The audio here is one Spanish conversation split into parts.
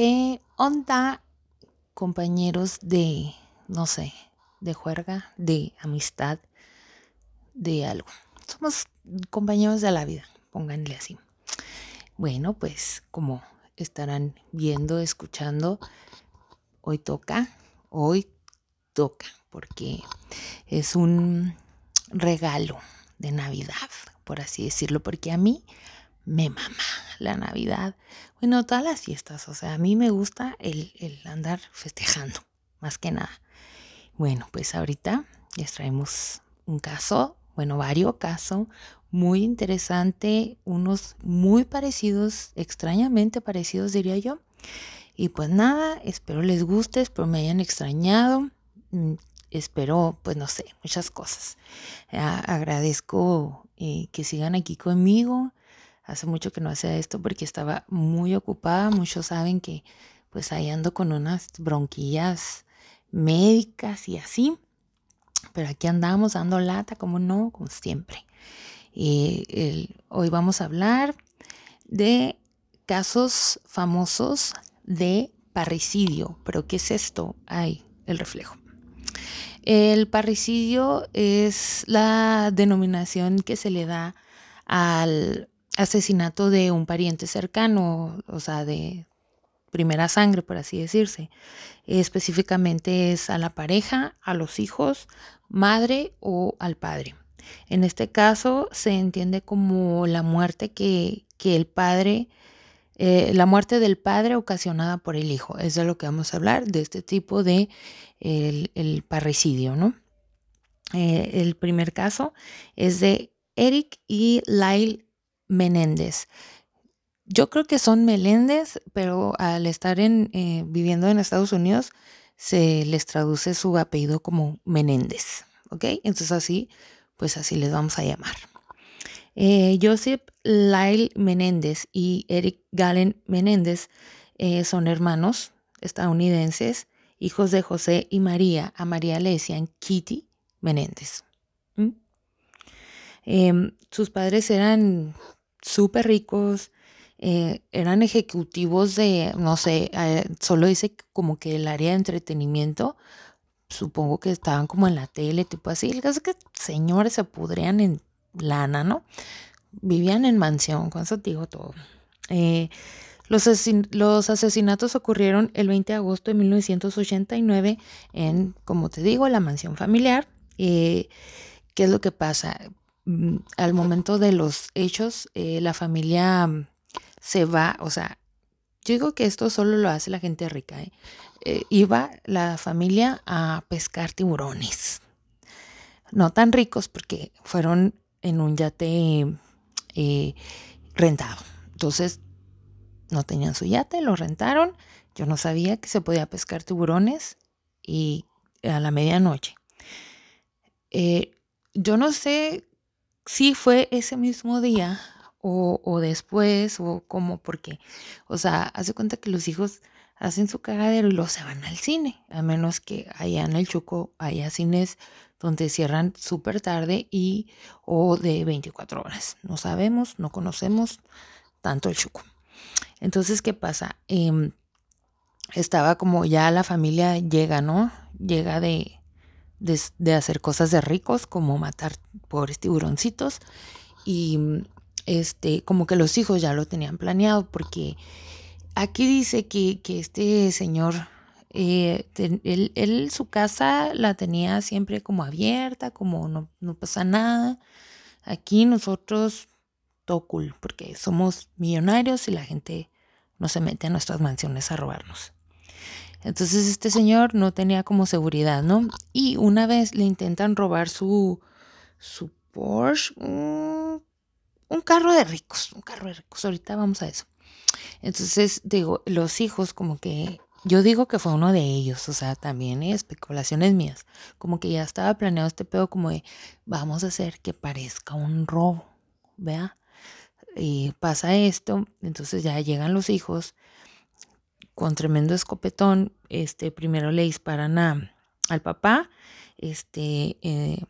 ¿Qué onda, compañeros de, no sé, de juerga, de amistad, de algo? Somos compañeros de la vida, pónganle así. Bueno, pues como estarán viendo, escuchando, hoy toca, hoy toca, porque es un regalo de Navidad, por así decirlo, porque a mí me mama la Navidad. Bueno, todas las fiestas, o sea, a mí me gusta el, el andar festejando, más que nada. Bueno, pues ahorita les traemos un caso, bueno, varios casos, muy interesante, unos muy parecidos, extrañamente parecidos diría yo. Y pues nada, espero les guste, espero me hayan extrañado, mm, espero, pues no sé, muchas cosas. agradezco eh, que sigan aquí conmigo, Hace mucho que no hacía esto porque estaba muy ocupada. Muchos saben que pues ahí ando con unas bronquillas médicas y así. Pero aquí andamos dando lata, como no, como siempre. Hoy vamos a hablar de casos famosos de parricidio. Pero ¿qué es esto? Ay, el reflejo. El parricidio es la denominación que se le da al asesinato de un pariente cercano, o sea, de primera sangre, por así decirse. Específicamente es a la pareja, a los hijos, madre o al padre. En este caso se entiende como la muerte que, el padre, eh, la muerte del padre ocasionada por el hijo. Es de lo que vamos a hablar, de este tipo de el, parricidio, ¿no? Eh, el primer caso es de Eric y Lyle Menéndez. Yo creo que son Meléndez, pero al estar en, eh, viviendo en Estados Unidos se les traduce su apellido como Menéndez, ¿ok? Entonces así, pues así les vamos a llamar. Eh, Joseph Lyle Menéndez y Eric Galen Menéndez eh, son hermanos estadounidenses, hijos de José y María. A María le decían Kitty Menéndez. Em, sus padres eran súper ricos, eh, eran ejecutivos de, no sé, eh, solo dice como que el área de entretenimiento, supongo que estaban como en la tele, tipo así. El caso es que señores se pudrían en lana, ¿no? Vivían en mansión, con eso digo todo. Eh, los, los, asesinatos ocurrieron el 20 de agosto de 1989 en, como te digo, la mansión familiar. ¿Qué es lo que pasa? Mm, al momento de los hechos, eh, la familia mm, se va, o sea, yo digo que esto solo lo hace la gente rica. ¿eh? Eh, iba la familia a pescar tiburones. No tan ricos porque fueron en un yate rentado. Entonces, no tenían su yate, lo rentaron. Yo no sabía que se podía pescar tiburones y a la medianoche. yo no sé si fue ese mismo día o, después o como porque, o sea, hace cuenta que los hijos hacen su cagadero y luego se van al cine, a menos que allá en el Chuco haya cines donde cierran súper tarde y o de 24 horas. No sabemos, no conocemos tanto el Chuco. Entonces, ¿qué pasa? Em, estaba como ya la familia llega, ¿no? Llega de, de, hacer cosas de ricos, como matar pobres tiburoncitos. Y este, como que los hijos ya lo tenían planeado, porque aquí dice que, este señor, eh, él, su casa la tenía siempre como abierta, como no, no pasa nada. Aquí nosotros, todo cool, porque somos millonarios y la gente no se mete a nuestras mansiones a robarnos. Entonces este señor no tenía como seguridad, ¿no? Y una vez le intentan robar su, su Porsche, un, carro de ricos, un carro de ricos. Ahorita vamos a eso. Entonces, digo, los hijos como que, yo digo que fue uno de ellos, o sea, también hay especulaciones mías, como que ya estaba planeado este pedo como de, vamos a hacer que parezca un robo, ¿vea? Y pasa esto, entonces ya llegan los hijos, con tremendo escopetón, este, primero le disparan a, al papá, este, eh,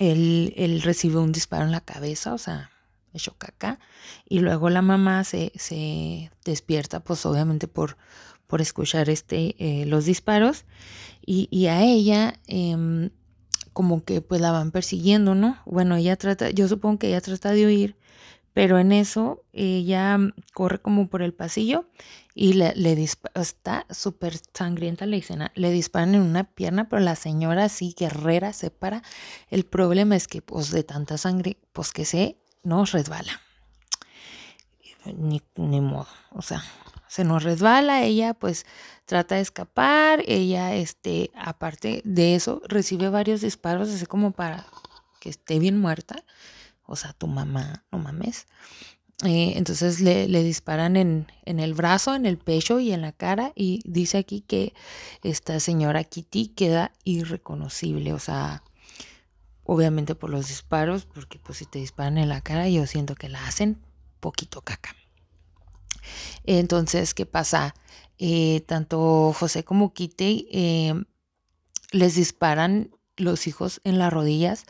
él, recibe un disparo en la cabeza, o sea, echó caca. Y luego la mamá se, se despierta, pues obviamente por, por escuchar este, eh, los disparos. Y, y a ella, em, como que pues la van persiguiendo, ¿no? Bueno, ella trata, yo supongo que ella trata de huir, pero en eso ella corre como por el pasillo y le, le dispara, está súper sangrienta la escena, le disparan en una pierna, pero la señora así guerrera se para. El problema es que pues de tanta sangre, pues que se nos resbala. Ni, ni modo, o sea, se nos resbala, ella pues trata de escapar, ella este, aparte de eso, recibe varios disparos así como para que esté bien muerta o sea, tu mamá, no mames. Eh, entonces le, disparan en, el brazo, en el pecho y en la cara y dice aquí que esta señora Kitty queda irreconocible, o sea, obviamente por los disparos, porque pues si te disparan en la cara yo siento que la hacen poquito caca. Entonces, ¿qué pasa? Eh, tanto José como Kitty eh, les disparan los hijos en las rodillas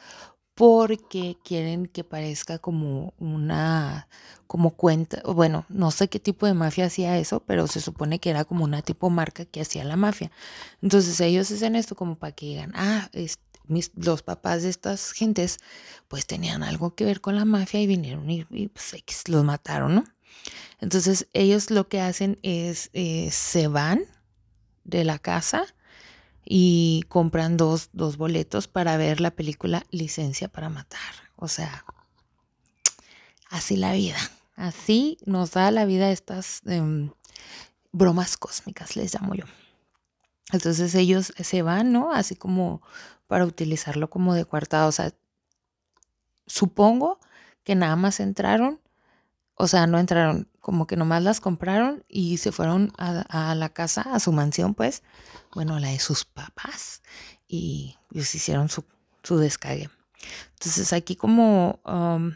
porque quieren que parezca como una, como cuenta, bueno, no sé qué tipo de mafia hacía eso, pero se supone que era como una tipo marca que hacía la mafia. Entonces ellos hacen esto como para que digan, ah, los papás de estas gentes pues tenían algo que ver con la mafia y vinieron y, pues, los mataron, ¿no? Entonces ellos lo que hacen es, eh, se van de la casa, y compran dos, dos boletos para ver la película Licencia para Matar. O sea, así la vida. Así nos da la vida estas em, bromas cósmicas, les llamo yo. Entonces ellos se van, ¿no? Así como para utilizarlo como de coartada. O sea, supongo que nada más entraron, o sea, no entraron, como que nomás las compraron y se fueron a, la casa, a su mansión, pues, bueno, la de sus papás, y ellos hicieron su, su descague. Entonces aquí como um,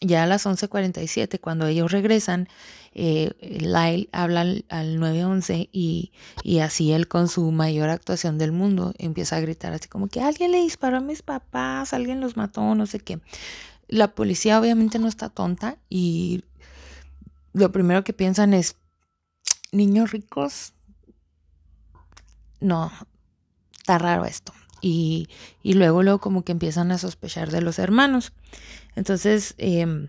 ya a las 11:47, cuando ellos regresan, eh, Lyle habla al, 911 y, y, así él con su mayor actuación del mundo empieza a gritar así como que alguien le disparó a mis papás, alguien los mató, no sé qué. La policía obviamente no está tonta y lo primero que piensan es, niños ricos, no, está raro esto. Y, luego, luego como que empiezan a sospechar de los hermanos. Entonces, em,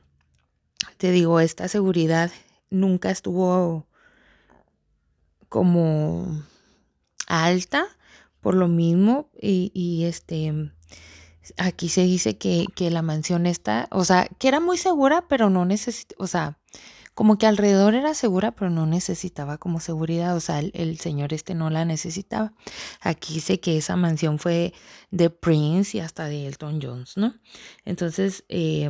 te digo, esta seguridad nunca estuvo como alta por lo mismo y, este aquí se dice que, que, la mansión está, o sea, que era muy segura, pero no necesita, o sea, como que alrededor era segura, pero no necesitaba como seguridad, o sea, el, señor este no la necesitaba. Aquí sé que esa mansión fue de Prince y hasta de Elton Jones, ¿no? Entonces, eh,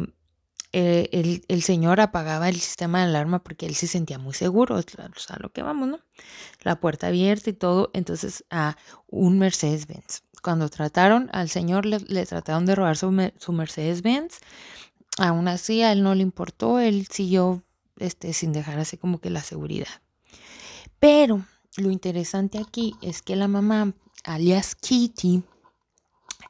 eh, el, señor apagaba el sistema de alarma porque él se sentía muy seguro, o sea, lo que vamos, ¿no? La puerta abierta y todo, entonces a un Mercedes-Benz. Cuando trataron al señor, le, trataron de robar su, su Mercedes-Benz, aún así a él no le importó, él siguió este, sin dejar así como que la seguridad. Pero lo interesante aquí es que la mamá, alias Kitty,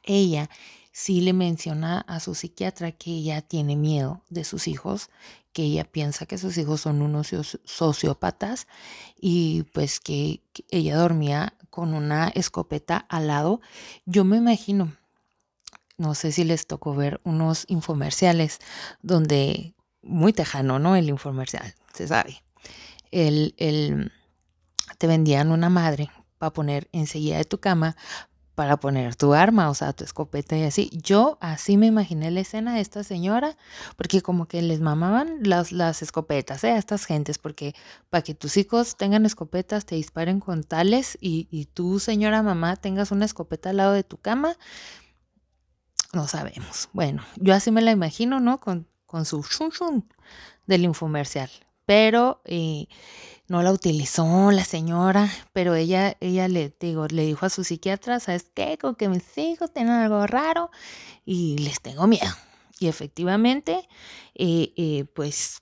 ella sí le menciona a su psiquiatra que ella tiene miedo de sus hijos, que ella piensa que sus hijos son unos sociópatas y pues que, ella dormía con una escopeta al lado. Yo me imagino, no sé si les tocó ver unos infomerciales donde muy tejano, ¿no? El infomercial, se sabe. El, el, te vendían una madre para poner enseguida de tu cama para poner tu arma, o sea, tu escopeta y así. Yo así me imaginé la escena de esta señora, porque como que les mamaban las, las escopetas ¿eh? a estas gentes, porque para que tus hijos tengan escopetas, te disparen con tales y, y tú, señora mamá, tengas una escopeta al lado de tu cama, no sabemos. Bueno, yo así me la imagino, ¿no? Con con su shun shun del infomercial. Pero eh, no la utilizó la señora, pero ella, ella le, digo, le dijo a su psiquiatra, ¿sabes qué? Con que mis hijos tienen algo raro y les tengo miedo. Y efectivamente, eh, eh, pues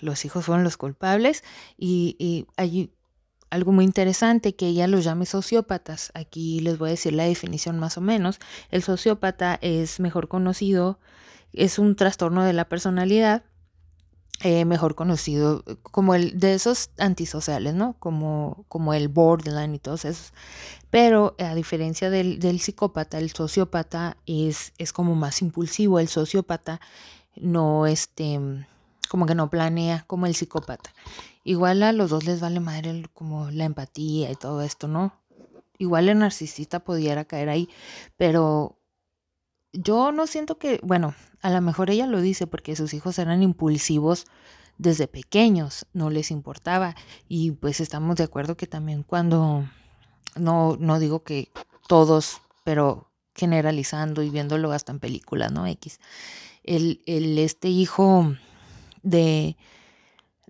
los hijos fueron los culpables y, y hay algo muy interesante que ella los llame sociópatas. Aquí les voy a decir la definición más o menos. El sociópata es mejor conocido es un trastorno de la personalidad, eh, mejor conocido como el de esos antisociales, ¿no? Como, como el borderline y todos esos. Pero a diferencia del, del psicópata, el sociópata es, es como más impulsivo. El sociópata no, este, como que no planea como el psicópata. Igual a los dos les vale madre como la empatía y todo esto, ¿no? Igual el narcisista pudiera caer ahí, pero yo no siento que, bueno, a lo mejor ella lo dice porque sus hijos eran impulsivos desde pequeños, no les importaba. Y pues estamos de acuerdo que también cuando, no, no digo que todos, pero generalizando y viéndolo hasta en películas, ¿no? X. El, el este hijo de,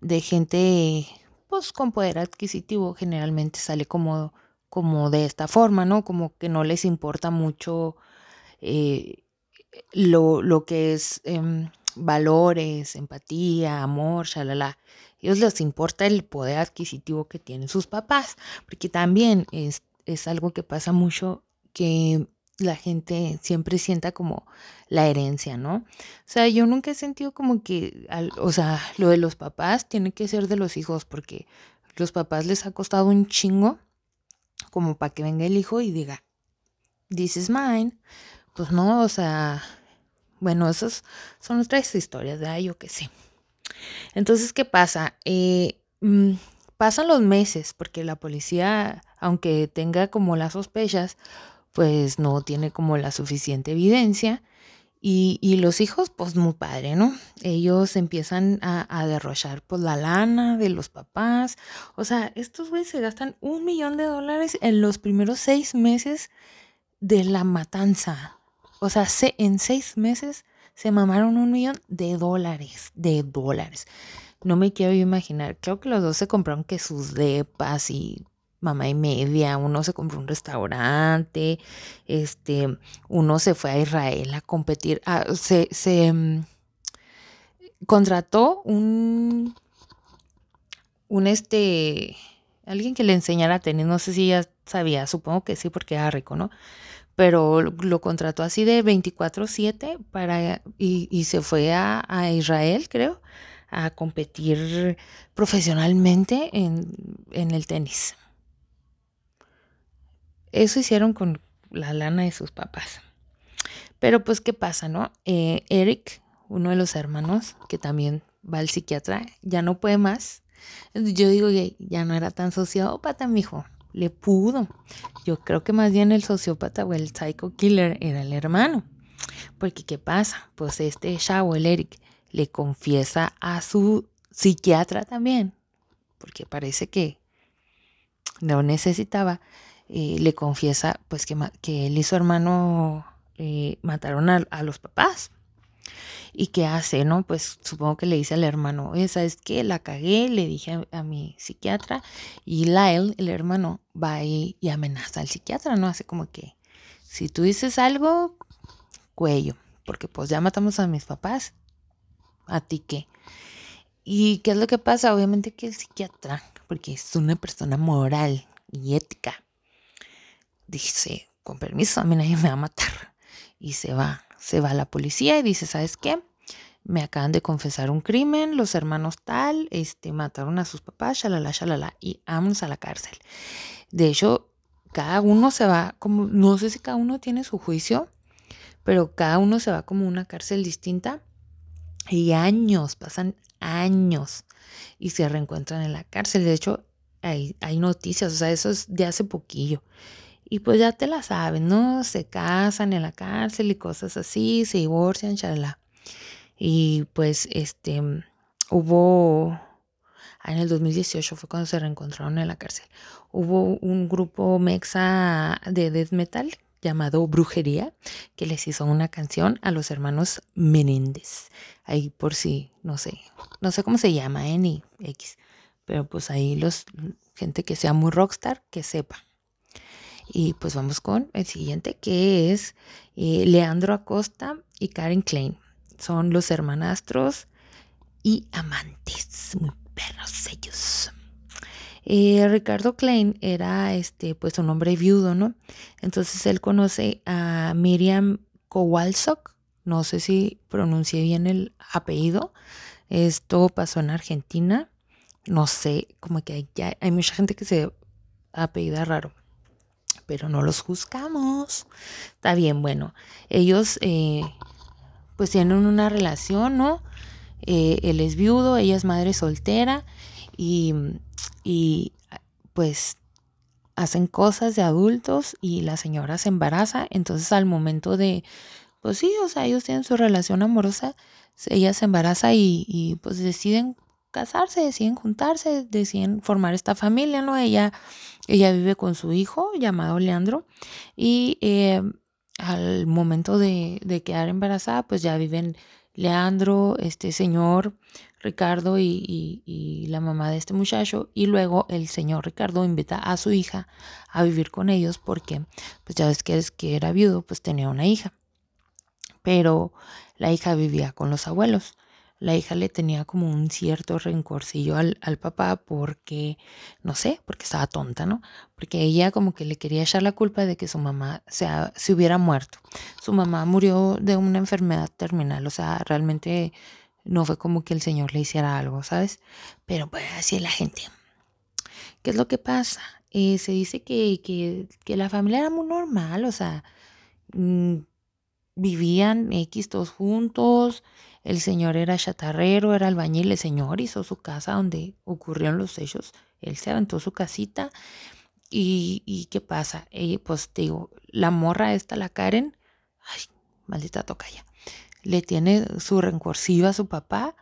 de gente pues con poder adquisitivo generalmente sale como, como de esta forma, ¿no? Como que no les importa mucho eh, lo, lo, que es em, valores, empatía, amor, shalala. Ellos les importa el poder adquisitivo que tienen sus papás, porque también es, es algo que pasa mucho que la gente siempre sienta como la herencia, ¿no? O sea, yo nunca he sentido como que, o sea, lo de los papás tiene que ser de los hijos, porque los papás les ha costado un chingo como para que venga el hijo y diga, this is mine. Pues no, o sea, bueno, esas son otras historias, de Yo que sé. Entonces, ¿qué pasa? Eh, mm, pasan los meses, porque la policía, aunque tenga como las sospechas, pues no tiene como la suficiente evidencia. Y, los hijos, pues muy padre, ¿no? Ellos empiezan a, derrochar pues la lana de los papás. O sea, estos güeyes se gastan un millón de dólares en los primeros seis meses de la matanza. O sea, en seis meses se mamaron un millón de dólares, de dólares. No me quiero imaginar. Creo que los dos se compraron que sus depas y mamá y media, uno se compró un restaurante, este, uno se fue a Israel a competir, se, se mm, contrató un, un este, alguien que le enseñara tenis, no sé si ya sabía, supongo que sí porque era rico, ¿no? Pero lo, contrató así de 24/7 para, y, y, se fue a, Israel, creo, a competir profesionalmente en, en el tenis. Eso hicieron con la lana de sus papás. Pero pues, ¿qué pasa, no? Eh, Eric, uno de los hermanos, que también va al psiquiatra, ya no puede más. Yo digo que ya no era tan sociópata, mijo. Le pudo. Yo creo que más bien el sociópata o el psycho killer era el hermano. Porque, ¿qué pasa? Pues este chavo, el Eric, le confiesa a su psiquiatra también. Porque parece que no necesitaba eh, le confiesa pues que, que, él y su hermano eh, mataron a, los papás. ¿Y qué hace? No, pues supongo que le dice al hermano, esa es que la cagué, le dije a, mi psiquiatra y Lyle, el hermano, va y, y amenaza al psiquiatra, ¿no? Hace como que, si tú dices algo, cuello, porque pues ya matamos a mis papás, ¿a ti qué? ¿Y qué es lo que pasa? Obviamente que el psiquiatra, porque es una persona moral y ética, dice, con permiso, a mí nadie me va a matar. Y se va, se va a la policía y dice, ¿sabes qué? Me acaban de confesar un crimen, los hermanos tal, este, mataron a sus papás, shalala, shalala, y vamos a la cárcel. De hecho, cada uno se va, como, no sé si cada uno tiene su juicio, pero cada uno se va como una cárcel distinta. Y años, pasan años y se reencuentran en la cárcel. De hecho, hay, hay noticias, o sea, eso es de hace poquillo. Y pues ya te la saben, ¿no? Se casan en la cárcel y cosas así, se divorcian, chalala. Y pues este hubo ah, en el 2018 fue cuando se reencontraron en la cárcel. Hubo un grupo mexa de death metal llamado Brujería que les hizo una canción a los hermanos Menéndez. Ahí por si, no sé, no sé cómo se llama, ¿eh? Ni X. Pero pues ahí los gente que sea muy rockstar, que sepa. Y pues vamos con el siguiente, que es eh, Leandro Acosta y Karen Klein. Son los hermanastros y amantes, muy perros ellos. Eh, Ricardo Klein era este, pues un hombre viudo, ¿no? Entonces él conoce a Miriam Kowalczuk, no sé si pronuncié bien el apellido. Esto pasó en Argentina. No sé, como que hay, hay mucha gente que se apellida raro, pero no los juzgamos. Está bien, bueno, ellos eh, pues tienen una relación, ¿no? Eh, él es viudo, ella es madre soltera y, y pues hacen cosas de adultos y la señora se embaraza, entonces al momento de, pues sí, o sea, ellos tienen su relación amorosa, ella se embaraza y, y pues deciden casarse, deciden juntarse, deciden formar esta familia, ¿no? Ella, ella vive con su hijo llamado Leandro y eh, al momento de, de, quedar embarazada, pues ya viven Leandro, este señor Ricardo y, y, la mamá de este muchacho y luego el señor Ricardo invita a su hija a vivir con ellos porque pues ya ves que, es, que era viudo, pues tenía una hija, pero la hija vivía con los abuelos la hija le tenía como un cierto rencorcillo al, al, papá porque, no sé, porque estaba tonta, ¿no? Porque ella como que le quería echar la culpa de que su mamá se, se hubiera muerto. Su mamá murió de una enfermedad terminal, o sea, realmente no fue como que el Señor le hiciera algo, ¿sabes? Pero pues así es la gente. ¿Qué es lo que pasa? Eh, se dice que, que, que, la familia era muy normal, o sea, mmm, vivían X todos juntos, el señor era chatarrero, era albañil, el señor hizo su casa donde ocurrieron los hechos, él se aventó su casita y, y ¿qué pasa? Eh, pues digo, la morra esta, la Karen, ay, maldita toca ya, le tiene su rencorciva a su papá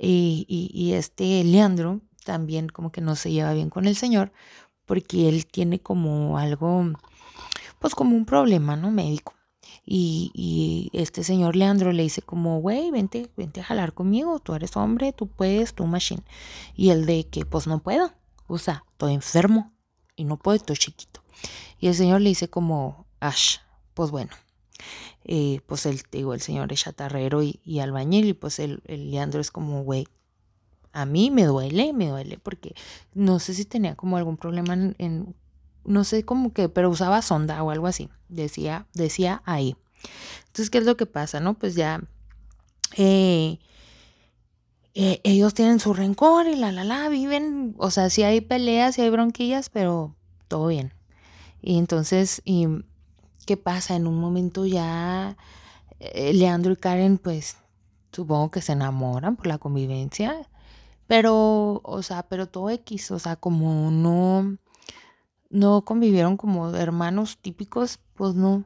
y, y, y este Leandro también como que no se lleva bien con el señor porque él tiene como algo, pues como un problema, ¿no? Médico. Y, este señor Leandro le dice como, güey, vente, vente a jalar conmigo, tú eres hombre, tú puedes, tú machine. Y el de que, pues no puedo, o sea, estoy enfermo y no puedo, estoy chiquito. Y el señor le dice como, Ash, pues bueno, eh, pues el, digo, el señor es chatarrero y, y albañil y pues el, el Leandro es como, güey, a mí me duele, me duele, porque no sé si tenía como algún problema en no sé cómo que, pero usaba sonda o algo así, decía, decía ahí. Entonces, ¿qué es lo que pasa? No, pues ya eh, eh, ellos tienen su rencor y la, la, la, viven, o sea, sí hay peleas, sí hay bronquillas, pero todo bien. Y entonces, y, ¿qué pasa? En un momento ya eh, Leandro y Karen, pues, supongo que se enamoran por la convivencia, pero, o sea, pero todo X, o sea, como no no convivieron como hermanos típicos, pues no.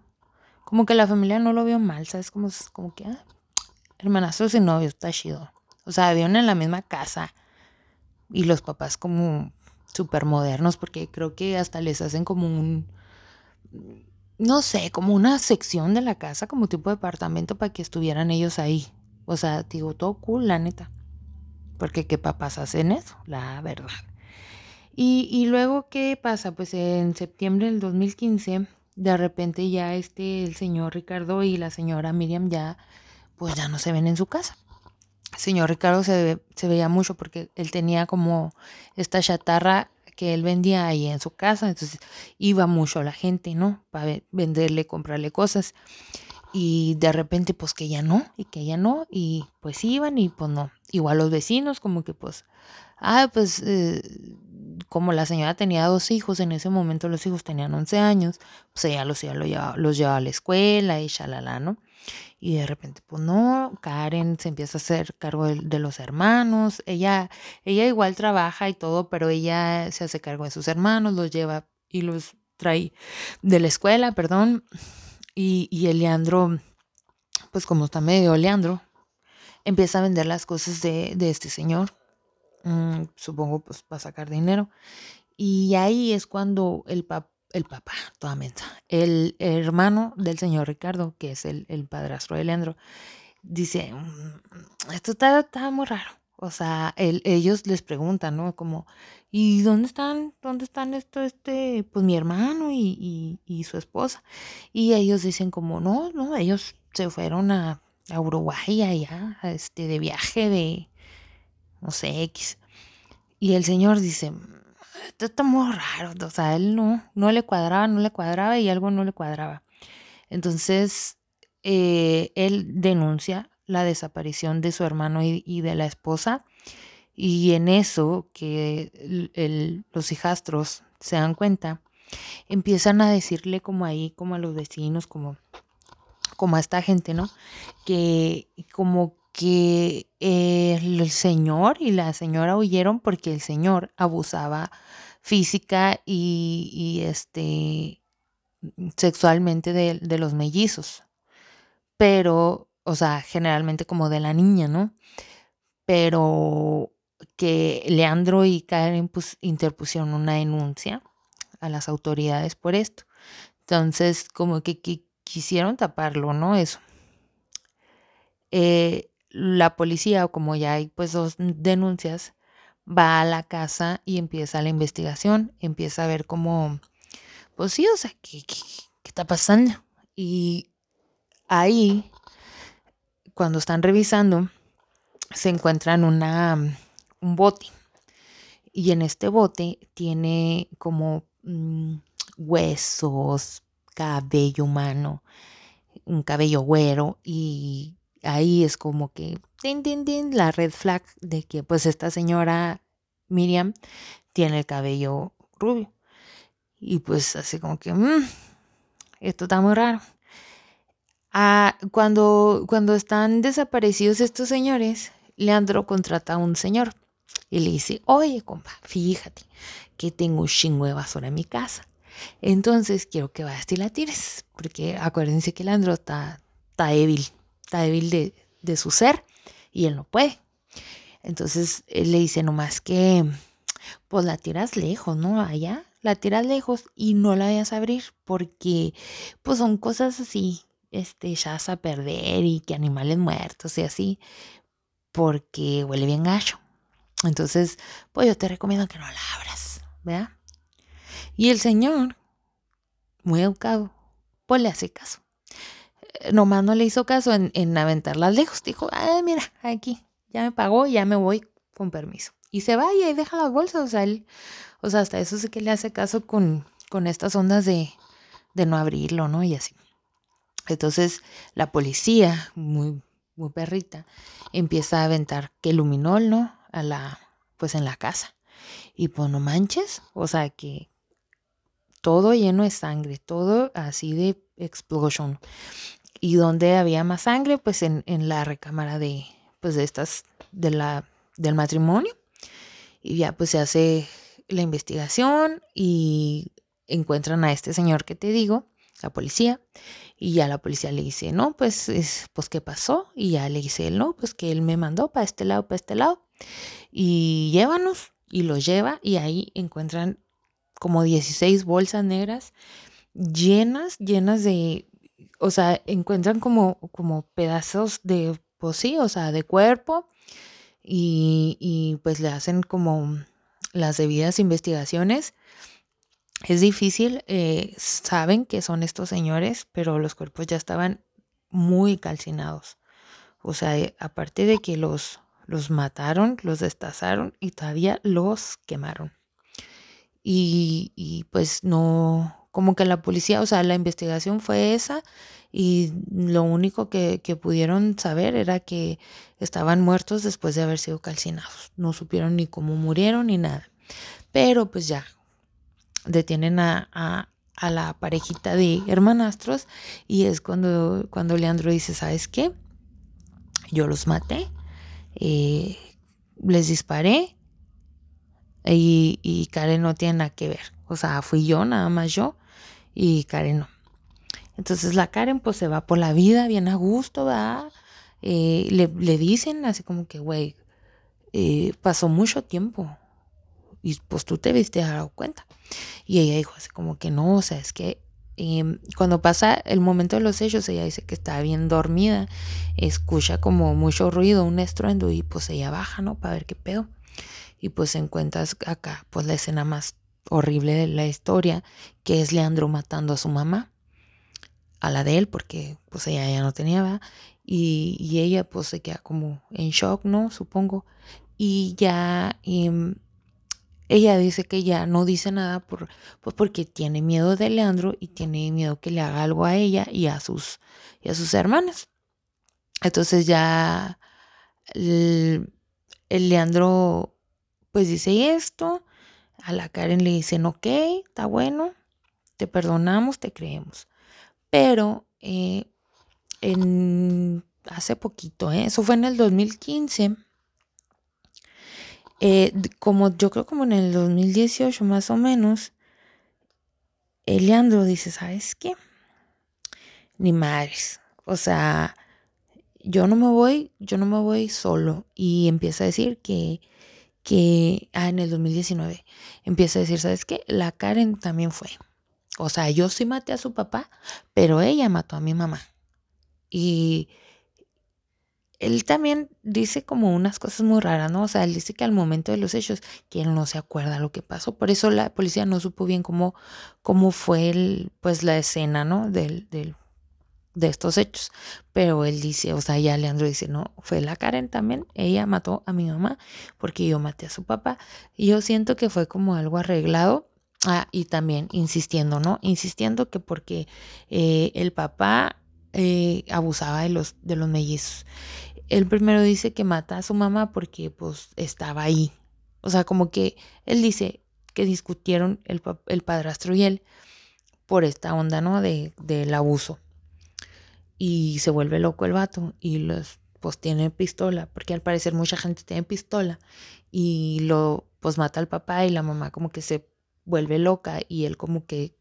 Como que la familia no lo vio mal, ¿sabes? Como, como que, ah, hermanastros y novios, está chido. O sea, vivieron en la misma casa. Y los papás como súper modernos, porque creo que hasta les hacen como un, no sé, como una sección de la casa, como tipo departamento para que estuvieran ellos ahí. O sea, digo, todo cool, la neta. Porque qué papás hacen eso, la verdad. Y, y luego, ¿qué pasa? Pues en septiembre del 2015, de repente ya este, el señor Ricardo y la señora Miriam ya, pues ya no se ven en su casa. El señor Ricardo se, se veía mucho porque él tenía como esta chatarra que él vendía ahí en su casa, entonces iba mucho la gente, ¿no? Para venderle, comprarle cosas. Y de repente, pues que ya no, y que ya no, y pues iban y pues no. Igual los vecinos, como que pues, ah, pues eh, como la señora tenía dos hijos, en ese momento los hijos tenían 11 años, pues ella los, los, llevaba, los a la escuela y shalala, ¿no? Y de repente, pues no, Karen se empieza a hacer cargo de, los hermanos, ella, ella igual trabaja y todo, pero ella se hace cargo de sus hermanos, los lleva y los trae de la escuela, perdón, y, y el Leandro, pues como está medio Leandro, empieza a vender las cosas de, de este señor Mm, supongo pues para sacar dinero. Y ahí es cuando el, pap el papá, toda mensa, el hermano del señor Ricardo, que es el, el padrastro de Leandro, dice, mm, esto está, está muy raro. O sea, el, ellos les preguntan, ¿no? Como, ¿y dónde están, dónde están esto, este, pues mi hermano y, y, y su esposa? Y ellos dicen como, no, no, ellos se fueron a, a Uruguay allá, este, de viaje de, no sé, X. Y el Señor dice, esto está muy raro, o sea, él no, no le cuadraba, no le cuadraba y algo no le cuadraba. Entonces, eh, él denuncia la desaparición de su hermano y, de la esposa. Y en eso que los hijastros se dan cuenta, empiezan a decirle como ahí, como a los vecinos, como, como a esta gente, ¿no? Que como que el señor y la señora huyeron porque el señor abusaba física y, este sexualmente de, de, los mellizos. Pero, o sea, generalmente como de la niña, ¿no? Pero que Leandro y Karen pues, interpusieron una denuncia a las autoridades por esto. Entonces, como que, quisieron taparlo, ¿no? Eso. Eh, la policía, o como ya hay pues dos denuncias, va a la casa y empieza la investigación, empieza a ver cómo, pues sí, o sea, ¿qué, qué, qué está pasando? Y ahí, cuando están revisando, se encuentran una, un bote. Y en este bote tiene como mm, huesos, cabello humano, un cabello güero y ahí es como que din, din, din, la red flag de que pues esta señora Miriam tiene el cabello rubio. Y pues así como que, mmm, esto está muy raro. Ah, cuando, cuando están desaparecidos estos señores, Leandro contrata a un señor y le dice, oye, compa, fíjate que tengo un chingo de basura en mi casa. Entonces quiero que vayas y la tires, porque acuérdense que Leandro está, está débil, está débil de, de su ser y él no puede. Entonces él le dice nomás que pues la tiras lejos, ¿no? Allá, la tiras lejos y no la vayas a abrir porque pues son cosas así, este, ya a perder y que animales muertos y así, porque huele bien gacho. Entonces, pues yo te recomiendo que no la abras, ¿verdad? Y el señor, muy educado, pues le hace caso. Nomás no le hizo caso en, en aventarlas lejos. Dijo, ah, mira, aquí, ya me pagó, ya me voy con permiso. Y se va y ahí deja las bolsas. O sea, él, o sea, hasta eso sí que le hace caso con, con estas ondas de, de no abrirlo, ¿no? Y así. Entonces, la policía, muy, muy perrita, empieza a aventar que luminol, ¿no? A la, pues en la casa. Y pues no manches, o sea que todo lleno de sangre, todo así de explosion. Y donde había más sangre, pues en, en la recámara de, pues de estas, de la, del matrimonio. Y ya pues se hace la investigación y encuentran a este señor que te digo, la policía, y ya la policía le dice, no, pues, pues, ¿qué pasó? Y ya le dice él, no, pues que él me mandó para este lado, para este lado, y llévanos, y lo lleva, y ahí encuentran como 16 bolsas negras llenas, llenas de, o sea, encuentran como, como pedazos de, pues sí, o sea, de cuerpo, y, y pues le hacen como las debidas investigaciones es difícil, eh, saben que son estos señores, pero los cuerpos ya estaban muy calcinados. O sea, eh, aparte de que los, los mataron, los destazaron y todavía los quemaron. Y, y pues no, como que la policía, o sea, la investigación fue esa y lo único que, pudieron saber era que estaban muertos después de haber sido calcinados. No supieron ni cómo murieron ni nada. Pero pues ya, detienen a, la parejita de hermanastros y es cuando, cuando Leandro dice, ¿sabes qué? Yo los maté, eh, les disparé y, y, Karen no tiene nada que ver. O sea, fui yo, nada más yo, y Karen no. Entonces la Karen pues se va por la vida bien a gusto, va. Eh, le, dicen así como que, güey, eh, pasó mucho tiempo y pues tú te viste dado cuenta. Y ella dijo así como que no, o sea, es que em, cuando pasa el momento de los hechos, ella dice que está bien dormida, escucha como mucho ruido, un estruendo y pues ella baja, ¿no? Para ver qué pedo. Y pues encuentras acá pues la escena más horrible de la historia, que es Leandro matando a su mamá, a la de él, porque pues ella ya no tenía, Y, y, ella pues se queda como en shock, ¿no? Supongo. Y ya em, ella dice que ya no dice nada por, pues porque tiene miedo de Leandro y tiene miedo que le haga algo a ella y a sus, y a sus hermanas. Entonces ya el, Leandro pues dice esto, a la Karen le dicen, ok, está bueno, te perdonamos, te creemos. Pero eh, en, hace poquito, ¿eh? eso fue en el 2015, eh, como yo creo como en el 2018 más o menos, Leandro dice, ¿sabes qué? Ni madres. O sea, yo no me voy, yo no me voy solo. Y empieza a decir que, que, ah, en el 2019, empieza a decir, ¿sabes qué? La Karen también fue. O sea, yo sí maté a su papá, pero ella mató a mi mamá. Y él también dice como unas cosas muy raras, ¿no? O sea, él dice que al momento de los hechos, que él no se acuerda lo que pasó. Por eso la policía no supo bien cómo, cómo fue el, pues la escena, ¿no? Del, del, de estos hechos. Pero él dice, o sea, ya Leandro dice, no, fue la Karen también. Ella mató a mi mamá porque yo maté a su papá. Y yo siento que fue como algo arreglado. Ah, y también insistiendo, ¿no? Insistiendo que porque eh, el papá eh, abusaba de los, de los mellizos él primero dice que mata a su mamá porque pues estaba ahí. O sea, como que él dice que discutieron el, el padrastro y él por esta onda, ¿no? De, del abuso. Y se vuelve loco el vato y los, pues tiene pistola, porque al parecer mucha gente tiene pistola y lo, pues mata al papá y la mamá como que se vuelve loca y él como que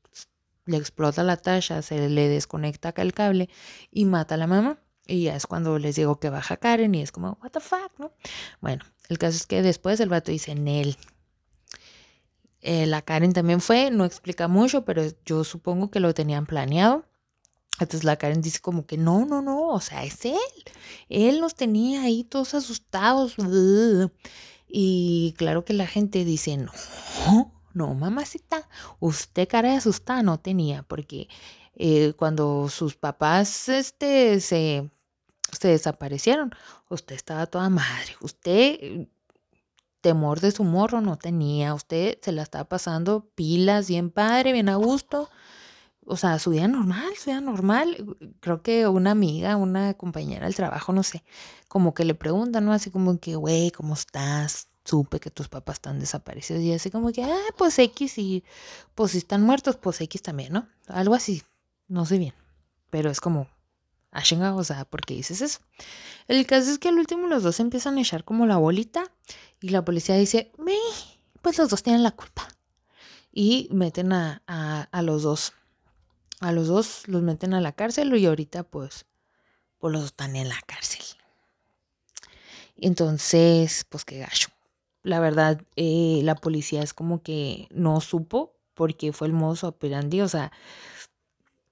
le explota la tacha, se le desconecta acá el cable y mata a la mamá. Y ya es cuando les digo que baja Karen y es como, what the fuck, ¿no? Bueno, el caso es que después el vato dice, Nel. Eh, la Karen también fue, no explica mucho, pero yo supongo que lo tenían planeado. Entonces la Karen dice como que no, no, no, o sea, es él. Él nos tenía ahí todos asustados. Y claro que la gente dice, no, no, mamacita, usted cara asustada no tenía, porque eh, cuando sus papás este, se se desaparecieron. Usted estaba toda madre. Usted temor de su morro no tenía. Usted se la estaba pasando pilas, bien padre, bien a gusto. O sea, su vida normal, su vida normal. Creo que una amiga, una compañera del trabajo, no sé, como que le preguntan, ¿no? Así como que, güey, ¿cómo estás? Supe que tus papás están desaparecidos. Y así como que, ah, pues X y pues si están muertos, pues X también, ¿no? Algo así. No sé bien. Pero es como, a o sea, ¿por qué dices eso? El caso es que al último los dos empiezan a echar como la bolita y la policía dice, pues los dos tienen la culpa. Y meten a, a, los dos. A los dos los meten a la cárcel y ahorita pues, pues los están en la cárcel. Entonces, pues qué gacho. La verdad, eh, la policía es como que no supo porque fue el mozo operandi. O sea,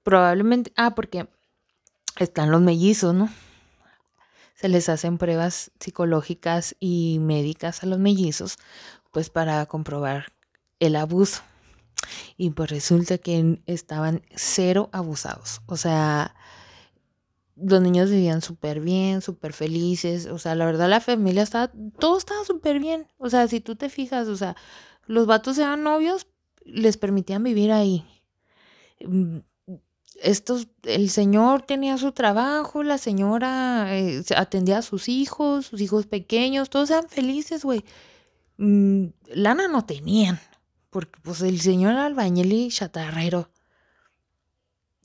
probablemente. Ah, porque están los mellizos, ¿no? Se les hacen pruebas psicológicas y médicas a los mellizos, pues para comprobar el abuso. Y pues resulta que estaban cero abusados. O sea, los niños vivían súper bien, súper felices. O sea, la verdad la familia estaba, todo estaba súper bien. O sea, si tú te fijas, o sea, los vatos eran novios, les permitían vivir ahí mm, estos, el señor tenía su trabajo, la señora eh, atendía a sus hijos, sus hijos pequeños, todos eran felices, güey. Mm, lana no tenían, porque pues el señor albañil y chatarrero.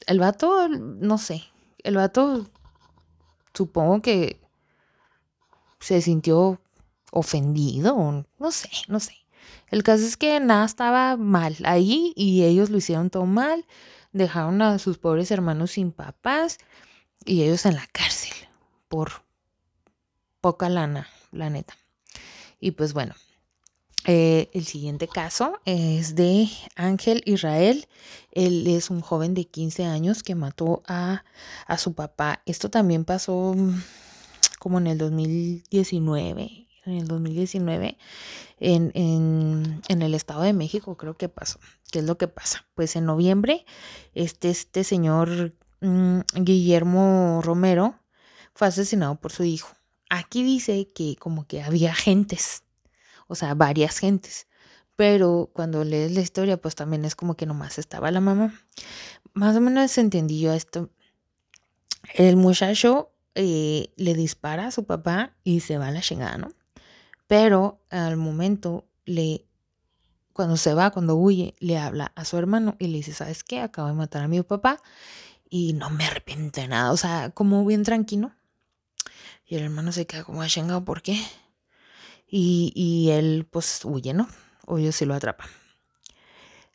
El vato, no sé, el vato supongo que se sintió ofendido, no sé, no sé. El caso es que nada estaba mal ahí y ellos lo hicieron todo mal dejaron a sus pobres hermanos sin papás y ellos en la cárcel por poca lana, la neta. Y pues bueno, eh, el siguiente caso es de Ángel Israel. Él es un joven de 15 años que mató a, a su papá. Esto también pasó mm, como en el 2019. En el 2019 en, en, en, el Estado de México, creo que pasó. ¿Qué es lo que pasa? Pues en noviembre, este, este señor mm, Guillermo Romero fue asesinado por su hijo. Aquí dice que como que había gentes, o sea, varias gentes, Pero cuando lees la historia, pues también es como que nomás estaba la mamá. Más o menos entendí yo esto. El muchacho eh, le dispara a su papá y se va a la chingada, ¿no? Pero al momento le cuando se va, cuando huye, le habla a su hermano y le dice, ¿sabes qué? Acabo de matar a mi papá y no me arrepiento de nada. O sea, como bien tranquilo. Y el hermano se queda como chingado, ¿por qué? Y, él pues huye, ¿no? O ellos se lo atrapan.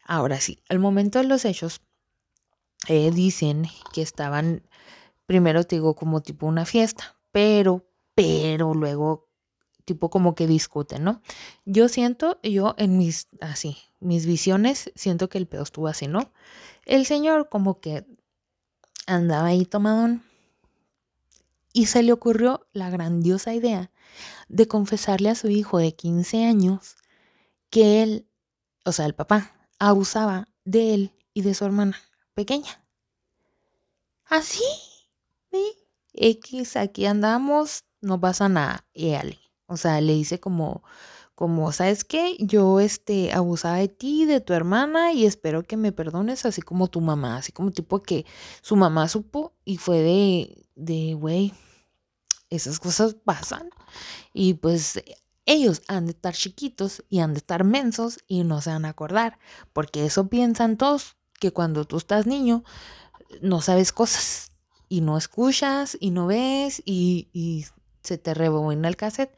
Ahora sí, al momento de los hechos, eh, dicen que estaban, primero te digo, como tipo una fiesta, pero, pero luego tipo como que discuten, ¿no? Yo siento, yo en mis, así, mis visiones, siento que el pedo estuvo así, ¿no? El señor como que andaba ahí tomadón y se le ocurrió la grandiosa idea de confesarle a su hijo de 15 años que él, o sea, el papá, abusaba de él y de su hermana pequeña. Así, ¿sí? X, aquí andamos, no pasa nada, y o sea, le dice como, como, ¿sabes qué? Yo, este, abusaba de ti, de tu hermana, y espero que me perdones, así como tu mamá, así como tipo que su mamá supo y fue de, de, güey, esas cosas pasan. Y pues ellos han de estar chiquitos y han de estar mensos y no se van a acordar, porque eso piensan todos, que cuando tú estás niño, no sabes cosas y no escuchas y no ves y, se te rebobina el cassette.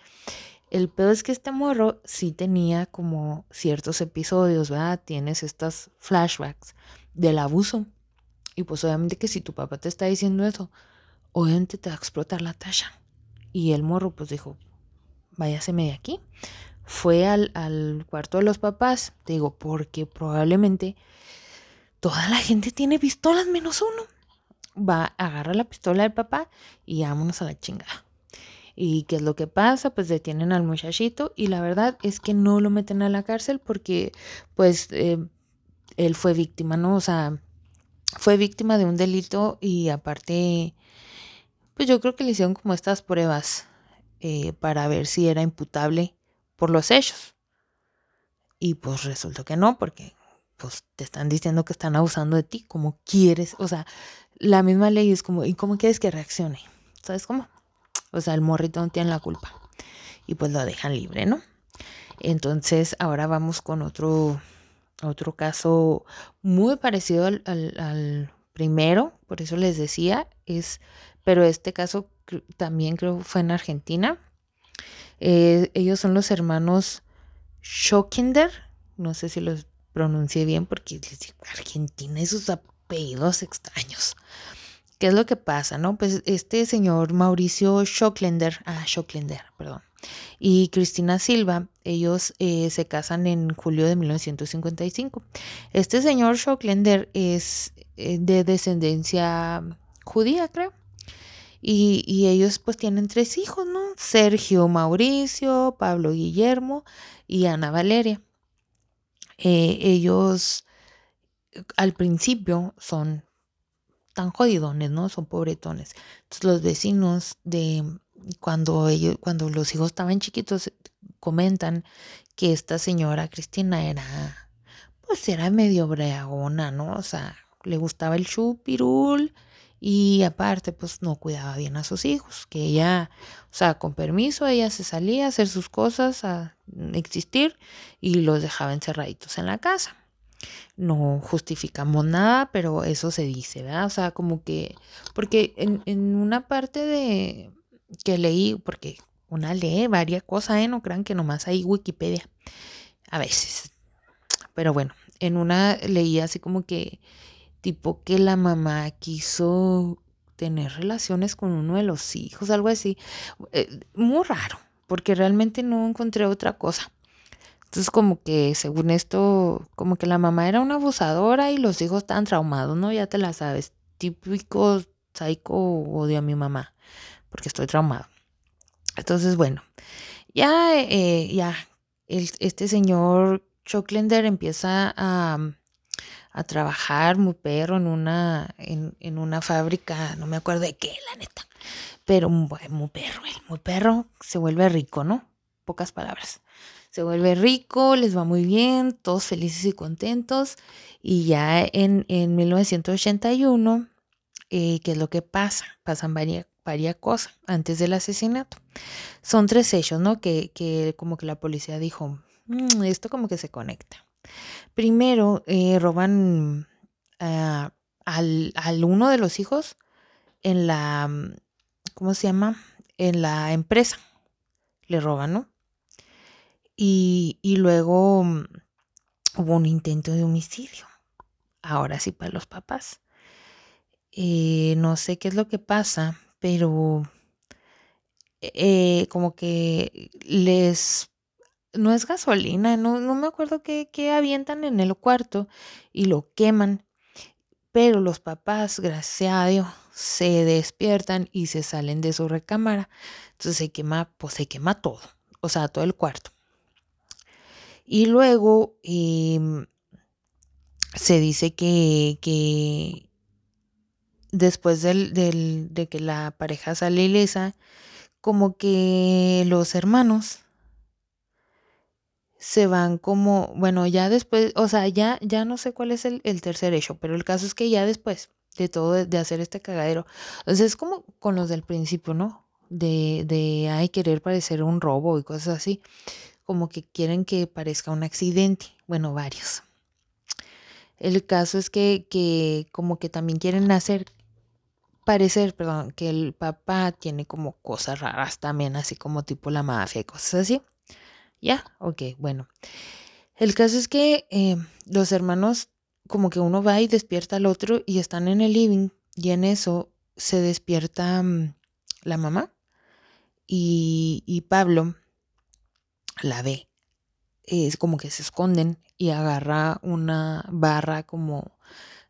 El peor es que este morro sí tenía como ciertos episodios, ¿verdad? Tienes estas flashbacks del abuso. Y pues obviamente que si tu papá te está diciendo eso, obviamente te va a explotar la talla. Y el morro pues dijo, váyaseme de aquí. Fue al, al cuarto de los papás, te digo, porque probablemente toda la gente tiene pistolas menos uno. Va, agarra la pistola del papá y vámonos a la chingada. ¿Y qué es lo que pasa? Pues detienen al muchachito y la verdad es que no lo meten a la cárcel porque pues eh, él fue víctima, ¿no? O sea, fue víctima de un delito y aparte, pues yo creo que le hicieron como estas pruebas eh, para ver si era imputable por los hechos. Y pues resultó que no, porque pues te están diciendo que están abusando de ti, como quieres, o sea, la misma ley es como, ¿y cómo quieres que reaccione? ¿Sabes cómo? O sea, el morrito no tiene la culpa. Y pues lo dejan libre, ¿no? Entonces, ahora vamos con otro, otro caso muy parecido al, primero, por eso les decía, es, pero este caso también creo fue en Argentina. Eh, ellos son los hermanos Schokinder, no sé si los pronuncié bien porque Argentina, esos apellidos extraños. ¿Qué es lo que pasa, no? Pues este señor Mauricio Schocklender, ah, Schocklender, perdón, y Cristina Silva, ellos eh, se casan en julio de 1955. Este señor Schocklender es eh, de descendencia judía, creo. Y, y, ellos pues tienen tres hijos, ¿no? Sergio Mauricio, Pablo Guillermo y Ana Valeria. Eh, ellos al principio son tan jodidones, ¿no? Son pobretones. Entonces los vecinos de cuando ellos, cuando los hijos estaban chiquitos, comentan que esta señora Cristina era, pues era medio breagona, ¿no? O sea, le gustaba el chupirul y aparte, pues no cuidaba bien a sus hijos, que ella, o sea, con permiso, ella se salía a hacer sus cosas, a existir y los dejaba encerraditos en la casa no justificamos nada, pero eso se dice, ¿verdad? O sea, como que, porque en, una parte de que leí, porque una lee varias cosas, ¿eh? No crean que nomás hay Wikipedia, a veces. Pero bueno, en una leí así como que, tipo que la mamá quiso tener relaciones con uno de los hijos, algo así. Eh, muy raro, porque realmente no encontré otra cosa. Entonces como que según esto, como que la mamá era una abusadora y los hijos estaban traumados, ¿no? Ya te la sabes. Típico psycho odio a mi mamá porque estoy traumado. Entonces, bueno, ya, eh, ya, este señor Chocklender empieza a, a, trabajar muy perro en una, en, en, una fábrica, no me acuerdo de qué, la neta, pero muy, muy perro, muy perro, se vuelve rico, ¿no? Pocas palabras se vuelve rico, les va muy bien, todos felices y contentos. Y ya en, en 1981, eh, ¿qué es lo que pasa? Pasan varias, varias cosas antes del asesinato. Son tres hechos, ¿no? Que, que como que la policía dijo, mm, esto como que se conecta. Primero, eh, roban al, al uno de los hijos en la, ¿cómo se llama? En la empresa. Le roban, ¿no? Y, y luego mm, hubo un intento de homicidio. Ahora sí para los papás. Eh, no sé qué es lo que pasa, pero eh, como que les... No es gasolina, no, no me acuerdo qué, qué avientan en el cuarto y lo queman. Pero los papás, gracias a Dios, se despiertan y se salen de su recámara. Entonces se quema, pues se quema todo, o sea, todo el cuarto. Y luego em, se dice que, que después del, del, de que la pareja sale ilesa, como que los hermanos se van como, bueno, ya después, o sea, ya, ya no sé cuál es el, el tercer hecho, pero el caso es que ya después de todo, de, hacer este cagadero, entonces es como con los del principio, ¿no? De, de, ay, querer parecer un robo y cosas así como que quieren que parezca un accidente, bueno, varios. El caso es que, que como que también quieren hacer parecer, perdón, que el papá tiene como cosas raras también, así como tipo la mafia y cosas así. Ya, ok, bueno. El caso es que eh, los hermanos, como que uno va y despierta al otro y están en el living y en eso se despierta mm, la mamá y, y Pablo la ve. Es como que se esconden y agarra una barra como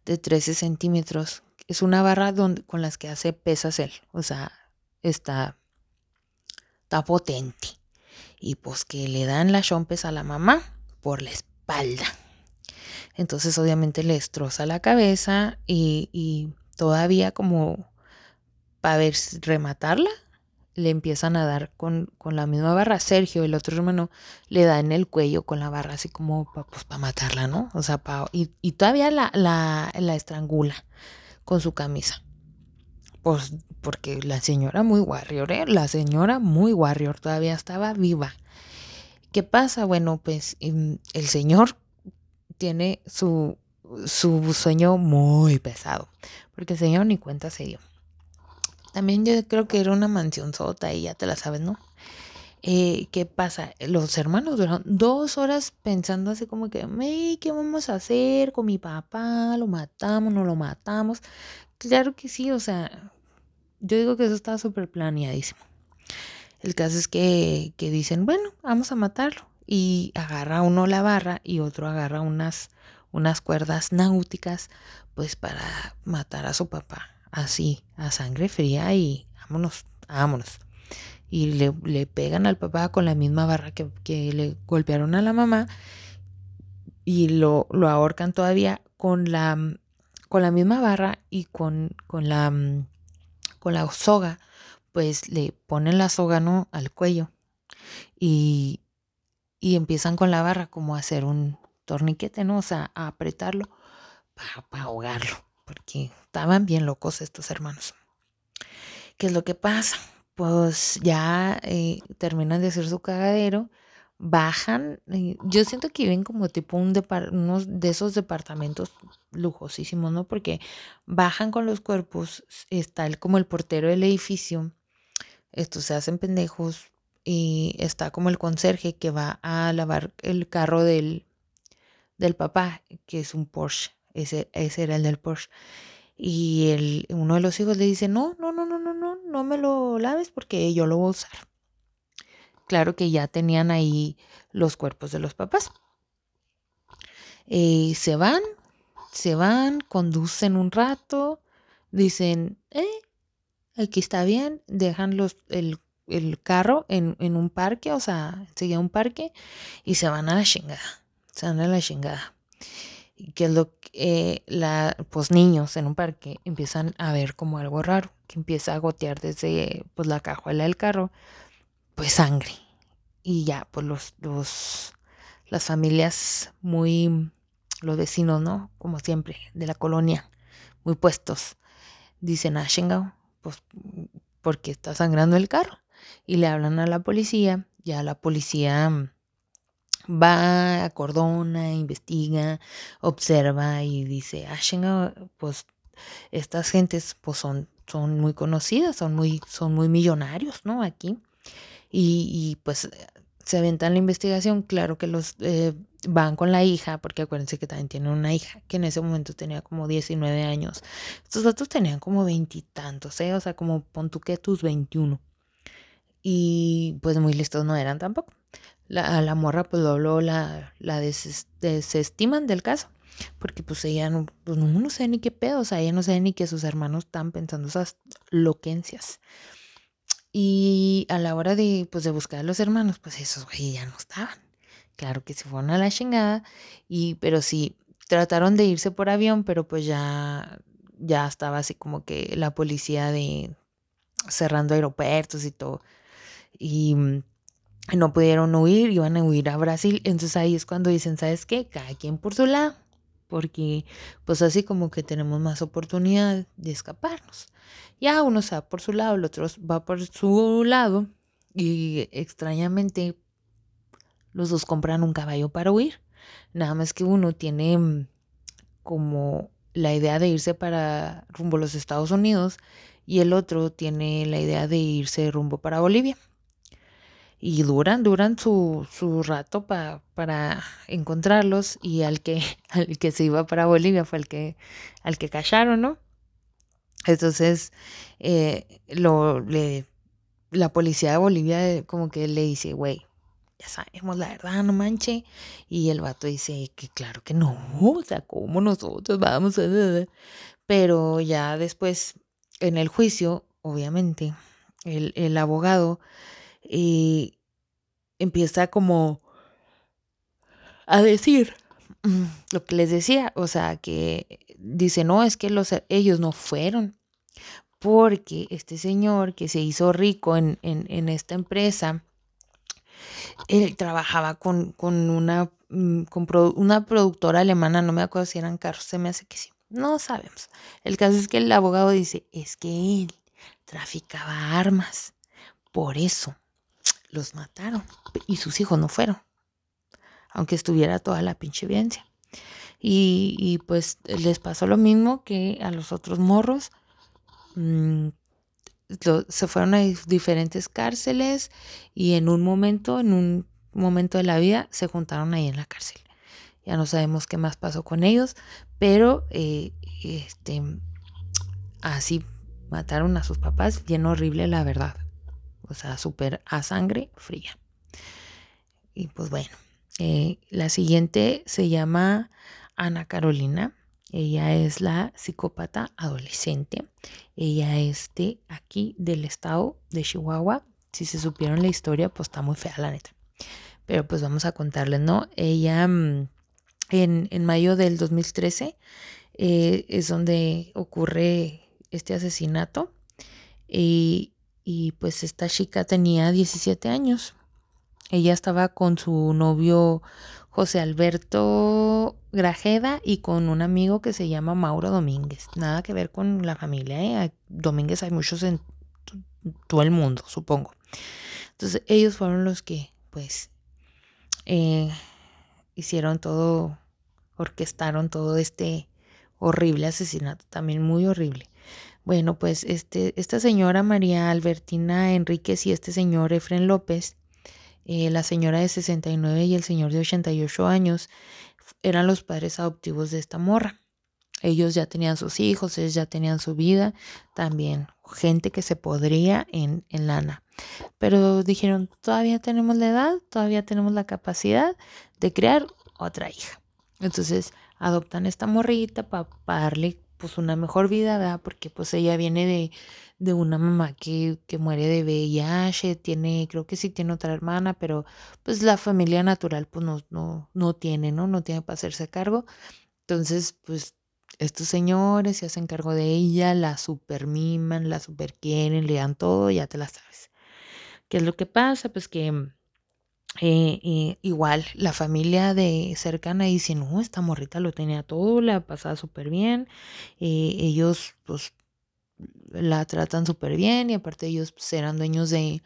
de 13 centímetros. Es una barra donde, con las que hace pesas él. O sea, está, está potente. Y pues que le dan las chompes a la mamá por la espalda. Entonces obviamente le destroza la cabeza y, todavía como para ver rematarla, le empiezan a dar con, con, la misma barra. Sergio, el otro hermano, le da en el cuello con la barra, así como para pues, matarla, ¿no? O sea, pa, y, y, todavía la, la, la, estrangula con su camisa. Pues porque la señora muy warrior, ¿eh? La señora muy warrior todavía estaba viva. ¿Qué pasa? Bueno, pues em, el señor tiene su, su sueño muy pesado, porque el señor ni cuenta se dio. También yo creo que era una mansión sota y ya te la sabes, ¿no? Eh, ¿Qué pasa? Los hermanos duraron dos horas pensando así como que, ¿qué vamos a hacer con mi papá? ¿Lo matamos? ¿No lo matamos? Claro que sí, o sea, yo digo que eso está súper planeadísimo. El caso es que, que dicen, bueno, vamos a matarlo. Y agarra uno la barra y otro agarra unas, unas cuerdas náuticas, pues para matar a su papá así, a sangre fría y vámonos, vámonos. Y le, le pegan al papá con la misma barra que, que, le golpearon a la mamá y lo, lo ahorcan todavía con la, con la misma barra y con, con, la, con la soga, pues le ponen la soga ¿no? al cuello y, y empiezan con la barra como a hacer un torniquete, ¿no? O sea, a apretarlo para ahogarlo porque estaban bien locos estos hermanos. ¿Qué es lo que pasa? Pues ya eh, terminan de hacer su cagadero, bajan, yo siento que viven como tipo un unos de esos departamentos lujosísimos, ¿no? Porque bajan con los cuerpos, está el, como el portero del edificio, estos se hacen pendejos y está como el conserje que va a lavar el carro del, del papá, que es un Porsche. Ese, ese era el del Porsche. Y el, uno de los hijos le dice, no, no, no, no, no, no, no me lo laves porque yo lo voy a usar. Claro que ya tenían ahí los cuerpos de los papás. Eh, se van, se van, conducen un rato, dicen, eh, aquí está bien, dejan los, el, el carro en, en, un parque, o sea, sigue un parque, y se van a la chingada, se van a la chingada que es lo que eh, la, pues niños en un parque empiezan a ver como algo raro, que empieza a gotear desde pues la cajuela del carro, pues sangre. y ya, pues los, los, las familias muy, los vecinos, ¿no? Como siempre, de la colonia, muy puestos. Dicen, ah, chingado, pues porque está sangrando el carro. Y le hablan a la policía, ya la policía mm, va, acordona, investiga, observa y dice, ah, pues estas gentes pues son, son muy conocidas, son muy, son muy millonarios, ¿no? Aquí. Y, y pues se aventan la investigación, claro que los eh, van con la hija, porque acuérdense que también tienen una hija que en ese momento tenía como 19 años. Estos otros tenían como veintitantos, ¿eh? O sea, como pon tú que tus 21. Y pues muy listos no eran tampoco. La, a la morra pues lo la, la desestiman del caso. Porque pues ella no, pues no, no sé ni qué pedo, o sea, ella no sabe ni que sus hermanos están pensando esas loquencias. Y a la hora de, pues, de buscar a los hermanos, pues esos güey ya no estaban. Claro que se fueron a la chingada, y, pero sí, trataron de irse por avión, pero pues ya, ya estaba así como que la policía de cerrando aeropuertos y todo. Y mm, no pudieron huir, iban a huir a Brasil. Entonces ahí es cuando dicen, ¿sabes qué? Cada quien por su lado. Porque pues así como que tenemos más oportunidad de escaparnos. Ya uno se va por su lado, el otro va por su lado y extrañamente los dos compran un caballo para huir. Nada más que uno tiene como la idea de irse para rumbo a los Estados Unidos y el otro tiene la idea de irse rumbo para Bolivia. Y duran, duran su, su rato para encontrarlos y al que, al que se iba para Bolivia fue el que, al que callaron, ¿no? Entonces, eh, lo, le, la policía de Bolivia como que le dice, güey, ya sabemos la verdad, no manche. Y el vato dice que claro que no, o sea, ¿cómo nosotros vamos a... Pero ya después, en el juicio, obviamente, el, el abogado eh, empieza como a decir lo que les decía, o sea, que dice, no, es que los, ellos no fueron, porque este señor que se hizo rico en, esta empresa, él trabajaba con, una, mm, una productora alemana, no me acuerdo si eran carros, se me hace que sí, no sabemos. El caso es que el abogado dice, es que él traficaba armas, por eso los mataron y sus hijos no fueron, aunque estuviera toda la pinche evidencia. Y, y pues les pasó lo mismo que a los otros morros Mm, se fueron a diferentes cárceles y en un momento, en un momento de la vida, se juntaron ahí en la cárcel. Ya no sabemos qué más pasó con ellos, pero eh, este, así mataron a sus papás, bien horrible la verdad. O sea, súper a sangre fría. Y pues bueno, eh, la siguiente se llama Ana Carolina. Ella es la psicópata adolescente. Ella es de aquí, del estado de Chihuahua. Si se supieron la historia, pues está muy fea, la neta. Pero pues vamos a contarles, ¿no? Ella mm, en, mayo del 2013 eh, es donde ocurre este asesinato. Y, y pues esta chica tenía 17 años. Ella estaba con su novio José Alberto Grajeda y con un amigo que se llama Mauro Domínguez. Nada que ver con la familia, ¿eh? Domínguez hay muchos en todo el mundo, supongo. Entonces ellos fueron los que, pues, eh, hicieron todo, orquestaron todo este horrible asesinato, también muy horrible. Bueno, pues este, esta señora María Albertina Enríquez y este señor Efren López eh, la señora de 69 y el señor de 88 años eran los padres adoptivos de esta morra. Ellos ya tenían sus hijos, ellos ya tenían su vida, también gente que se podría en, en lana. Pero dijeron, todavía tenemos la edad, todavía tenemos la capacidad de crear otra hija. Entonces adoptan esta morrita para darle pues una mejor vida, ¿verdad? Porque pues ella viene de, de una mamá que, que, muere de VIH, tiene, creo que sí tiene otra hermana, pero pues la familia natural pues no, no, no tiene, ¿no? No tiene para hacerse cargo. Entonces, pues estos señores se hacen cargo de ella, la super miman, la super quieren, le dan todo, ya te la sabes. ¿Qué es lo que pasa? Pues que eh, igual la familia de cercana dice, no, esta morrita lo tenía todo, la pasaba súper bien, eh, ellos pues la tratan súper bien y aparte ellos pues, eran dueños de,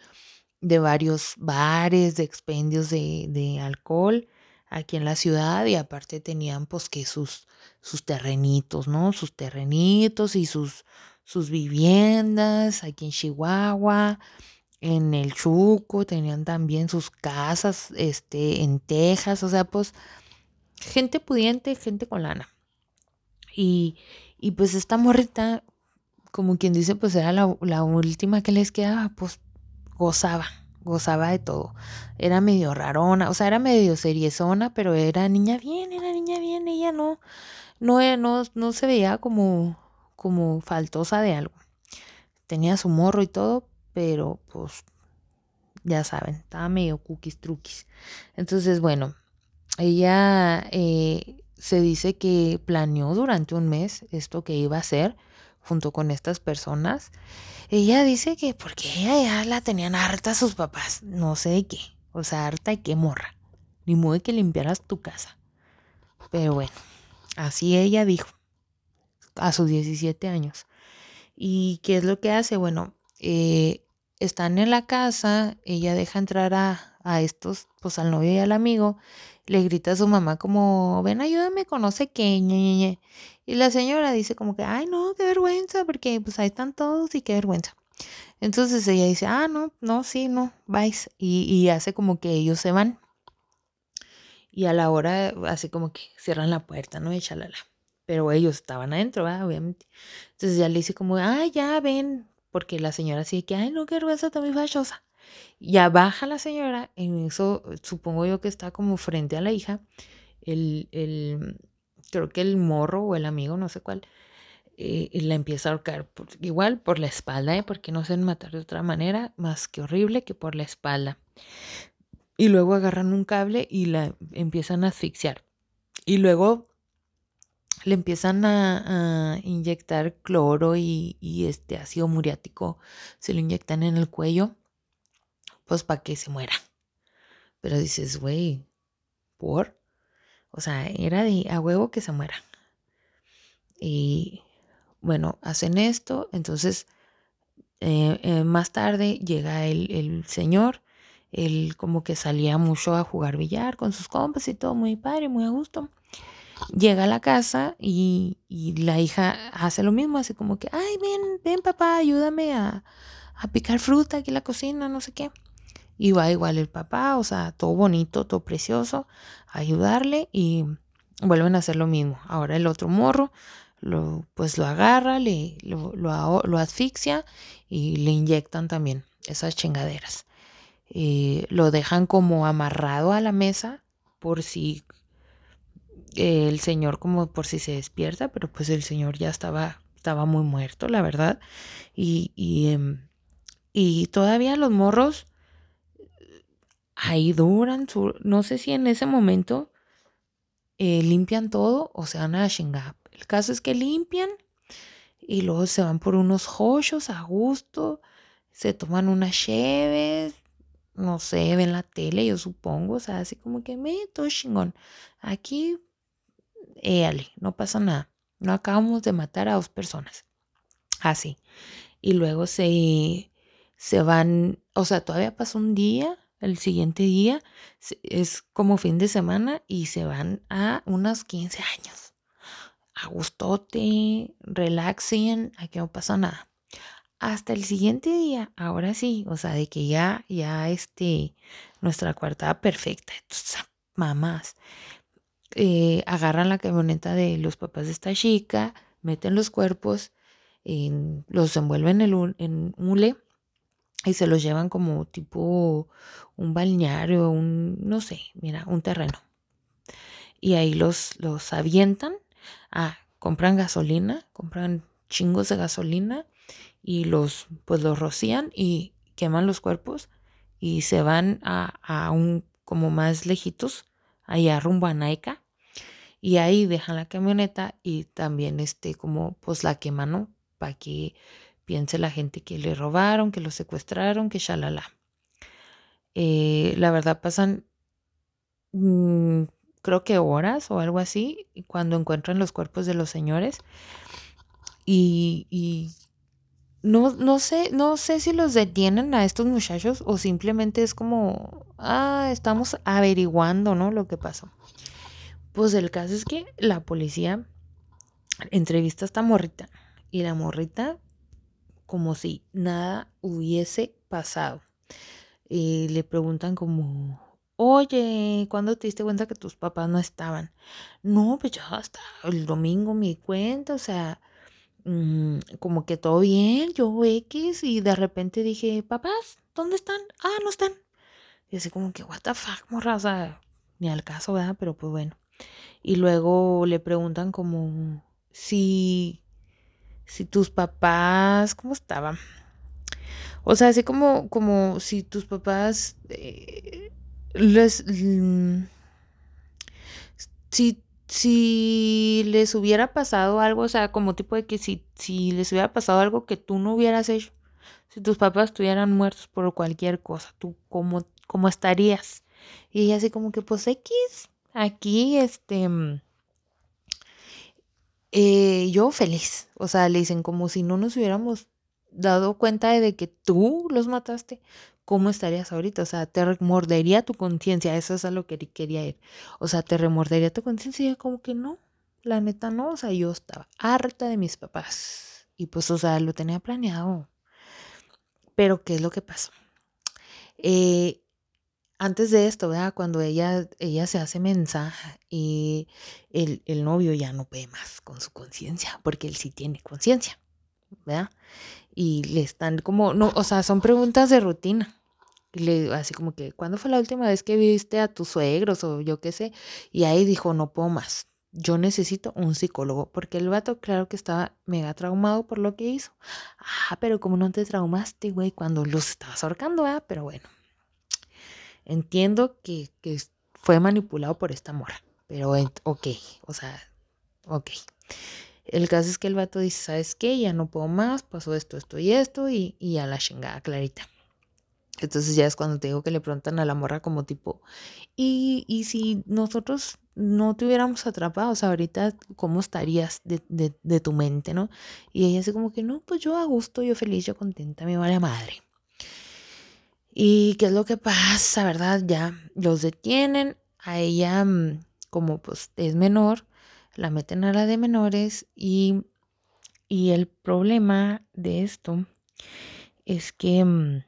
de varios bares, de expendios de, de, alcohol aquí en la ciudad y aparte tenían pues que sus, sus terrenitos, ¿no? Sus terrenitos y sus, sus viviendas aquí en Chihuahua, en el Chuco, tenían también sus casas este, en Texas, o sea, pues gente pudiente, gente con lana. Y, y pues esta morrita como quien dice, pues era la, la última que les quedaba, pues gozaba, gozaba de todo. Era medio rarona, o sea, era medio seriezona, pero era niña bien, era niña bien, ella no, no, no, no se veía como, como faltosa de algo. Tenía su morro y todo, pero pues ya saben, estaba medio cookies truquis. Entonces, bueno, ella eh, se dice que planeó durante un mes esto que iba a hacer junto con estas personas, ella dice que porque ella ya la tenían harta sus papás, no sé de qué, o sea, harta de qué morra, ni modo que limpiaras tu casa. Pero bueno, así ella dijo, a sus 17 años. ¿Y qué es lo que hace? Bueno, eh, están en la casa, ella deja entrar a, a estos, pues al novio y al amigo, le grita a su mamá como, ven, ayúdame con no sé qué, Y la señora dice como que, ay, no, qué vergüenza, porque pues ahí están todos y qué vergüenza. Entonces ella dice, ah, no, no, sí, no, vais. Y, y hace como que ellos se van. Y a la hora, así como que cierran la puerta, ¿no? Y chalala. Pero ellos estaban adentro. Obviamente. Entonces ya le dice como, ay, ya ven. Porque la señora así que, ay, no, qué vergüenza, está muy fachosa. Ya baja la señora, en eso supongo yo que está como frente a la hija, el, el creo que el morro o el amigo, no sé cuál, eh, la empieza a ahorcar, igual por la espalda, ¿eh? porque no se matar de otra manera, más que horrible que por la espalda. Y luego agarran un cable y la empiezan a asfixiar. Y luego le empiezan a, inyectar cloro y, y, este ácido muriático, se lo inyectan en el cuello pues para que se muera. Pero dices, güey, ¿por? O sea, era de a huevo que se muera. Y bueno, hacen esto, entonces eh, eh, más tarde llega el, el, señor, él como que salía mucho a jugar billar con sus compas y todo, muy padre, muy a gusto. Llega a la casa y, la hija hace lo mismo, así como que, ay, ven, ven papá, ayúdame a, a picar fruta aquí en la cocina, no sé qué. Y va igual el papá, o sea, todo bonito, todo precioso, ayudarle y vuelven a hacer lo mismo. Ahora el otro morro, lo, pues lo agarra, le, lo, lo, asfixia y le inyectan también esas chingaderas. Eh, lo dejan como amarrado a la mesa por si el señor como por si se despierta, pero pues el señor ya estaba, estaba muy muerto, la verdad. Y, y, em, y todavía los morros ahí duran, no sé si en ese momento eh, limpian todo o se van a chingar. El caso es que limpian y luego se van por unos joyos a gusto, se toman unas cheves, no sé, ven la tele, yo supongo, o sea, así como que me todo chingón. Aquí, éale, no pasa nada. No acabamos de matar a dos personas. Así. Y luego se, se van, o sea, todavía pasa un día el siguiente día es como fin de semana y se van a unos 15 años. A gustote, relaxen, aquí no pasa nada. Hasta el siguiente día, ahora sí, o sea, de que ya, ya este, nuestra cuartada perfecta, mamás, eh, agarran la camioneta de los papás de esta chica, meten los cuerpos, los envuelven en, en hule y se los llevan como tipo un balneario, un, no sé, mira, un terreno. Y ahí los, los avientan, ah, compran gasolina, compran chingos de gasolina y los, pues los rocían y queman los cuerpos y se van a, a un, como más lejitos, allá rumbo a Naica. Y ahí dejan la camioneta y también este, como pues la queman, ¿no? Para que piense la gente que le robaron, que lo secuestraron, que shalala. Eh, la verdad pasan, mm, creo que horas o algo así, cuando encuentran los cuerpos de los señores. Y, y no, no sé, no sé si los detienen a estos muchachos o simplemente es como, ah, estamos averiguando, ¿no? Lo que pasó. Pues el caso es que la policía entrevista a esta morrita y la morrita como si nada hubiese pasado. Y le preguntan como, oye, ¿cuándo te diste cuenta que tus papás no estaban? No, pues ya hasta el domingo me di cuenta, o sea, mm, como que todo bien, yo X, y de repente dije, papás, ¿dónde están? Ah, no están. Y así como que, what the fuck, morra, o sea, ni al caso, ¿verdad? Pero pues bueno. Y luego le preguntan como si, si tus papás, ¿cómo estaban? O sea, así como, como si tus papás eh, les... Mm, si, si les hubiera pasado algo, o sea, como tipo de que si, si les hubiera pasado algo que tú no hubieras hecho, si tus papás estuvieran muertos por cualquier cosa, ¿tú cómo, cómo estarías? Y ella así como que, pues X, aquí, este, mm, eh, yo feliz. O sea, le dicen como si no nos hubiéramos dado cuenta de que tú los mataste. ¿Cómo estarías ahorita? O sea, te remordería tu conciencia. Eso es a lo que quería ir. O sea, te remordería tu conciencia. Y como que no, la neta no. O sea, yo estaba harta de mis papás. Y pues, o sea, lo tenía planeado. Pero, ¿qué es lo que pasó? Eh, antes de esto, ¿verdad? Cuando ella, ella se hace mensaje y el, el novio ya no puede más con su conciencia, porque él sí tiene conciencia, ¿verdad? Y le están como, no, o sea, son preguntas de rutina. Y le, así como que, ¿cuándo fue la última vez que viste a tus suegros o yo qué sé? Y ahí dijo, no puedo más. Yo necesito un psicólogo, porque el vato, claro que estaba mega traumado por lo que hizo. Ah, pero como no te traumaste, güey, cuando los estabas ahorcando, ¿verdad? Pero bueno, Entiendo que, fue manipulado por esta morra, pero ok, o sea, ok. El caso es que el vato dice, ¿sabes qué? Ya no puedo más, pasó esto, esto y esto, y, y a la chingada clarita. Entonces ya es cuando te digo que le preguntan a la morra como tipo, ¿y, y si nosotros no te hubiéramos atrapado, o sea, ahorita, ¿cómo estarías de, de, de tu mente, no? Y ella así como que, no, pues yo a gusto, yo feliz, yo contenta, me vale madre. ¿Y qué es lo que pasa, verdad? Ya los detienen, a ella, mm, como pues es menor, la meten a la de menores y, y el problema de esto es que mm,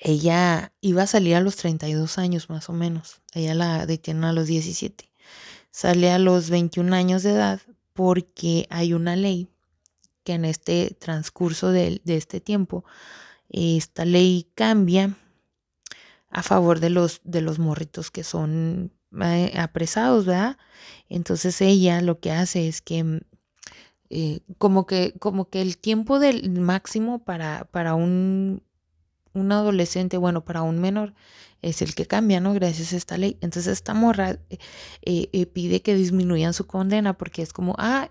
ella iba a salir a los 32 años más o menos, ella la detienen a los 17, sale a los 21 años de edad porque hay una ley que en este transcurso de, de este tiempo esta ley cambia a favor de los, de los morritos que son eh, apresados, ¿verdad? Entonces ella lo que hace es que mm, eh, como que como que el tiempo del máximo para, para un, un adolescente, bueno, para un menor, es el que cambia, ¿no? Gracias a esta ley. Entonces esta morra eh, pide que disminuyan su condena porque es como, ah,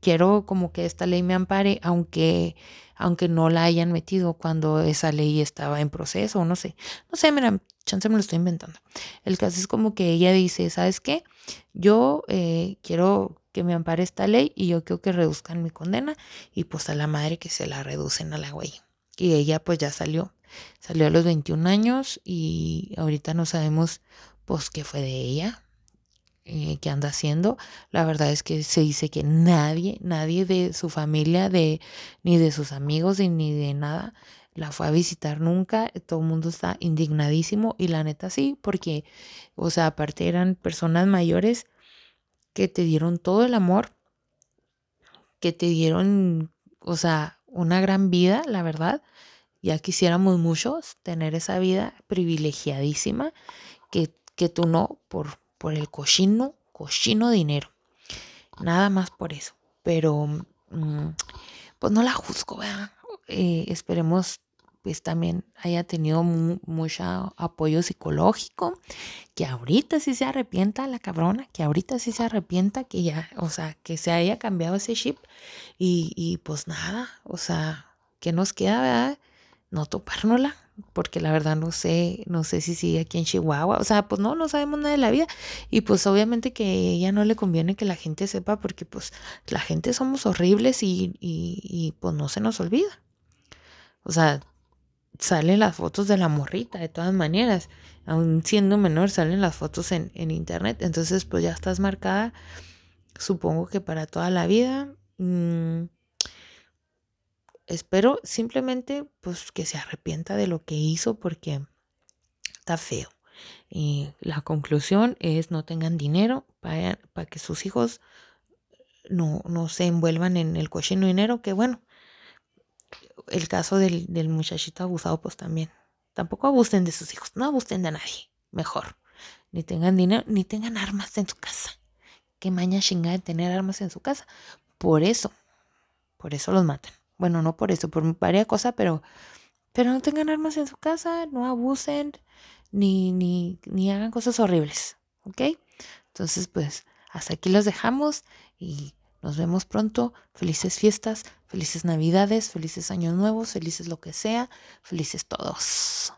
quiero como que esta ley me ampare, aunque, aunque no la hayan metido cuando esa ley estaba en proceso, no sé. No sé, mira, chance me lo estoy inventando. El caso es como que ella dice, ¿sabes qué? Yo eh, quiero que me ampare esta ley y yo quiero que reduzcan mi condena y pues a la madre que se la reducen a la güey. Y ella pues ya salió, salió a los 21 años y ahorita no sabemos pues qué fue de ella, eh, que anda haciendo. La verdad es que se dice que nadie, nadie de su familia, de, ni de sus amigos, ni de nada, la fue a visitar nunca. Todo el mundo está indignadísimo y la neta sí, porque, o sea, aparte eran personas mayores que te dieron todo el amor, que te dieron, o sea, una gran vida, la verdad. Ya quisiéramos muchos tener esa vida privilegiadísima que, que tú no, por, por el cochino, cochino dinero. Nada más por eso. Pero, mm, pues no la juzgo, ¿verdad? Eh, esperemos pues también haya tenido mucho apoyo psicológico, que ahorita sí se arrepienta la cabrona, que ahorita sí se arrepienta, que ya, o sea, que se haya cambiado ese chip y, y pues nada, o sea, ¿qué nos queda, verdad? No topárnosla, porque la verdad no sé, no sé si sigue aquí en Chihuahua, o sea, pues no, no sabemos nada de la vida y pues obviamente que a ella no le conviene que la gente sepa porque pues la gente somos horribles y, y, pues no se nos olvida. O sea, salen las fotos de la morrita de todas maneras, aún siendo menor salen las fotos en, en internet, entonces pues ya estás marcada, supongo que para toda la vida. Mm, espero simplemente pues que se arrepienta de lo que hizo porque está feo. Y la conclusión es no tengan dinero para, para que sus hijos no, no se envuelvan en el cochino dinero, que bueno, el caso del, del muchachito abusado pues también. Tampoco abusen de sus hijos, no abusen de nadie, mejor. Ni tengan dinero, ni tengan armas en su casa. Qué maña chingada de tener armas en su casa. Por eso, por eso los matan. Bueno, no por eso, por varias cosas, pero, pero no tengan armas en su casa, no abusen, ni, ni, ni hagan cosas horribles, ¿ok? Entonces, pues, hasta aquí los dejamos y nos vemos pronto. Felices fiestas, felices navidades, felices años nuevos, felices lo que sea, felices todos.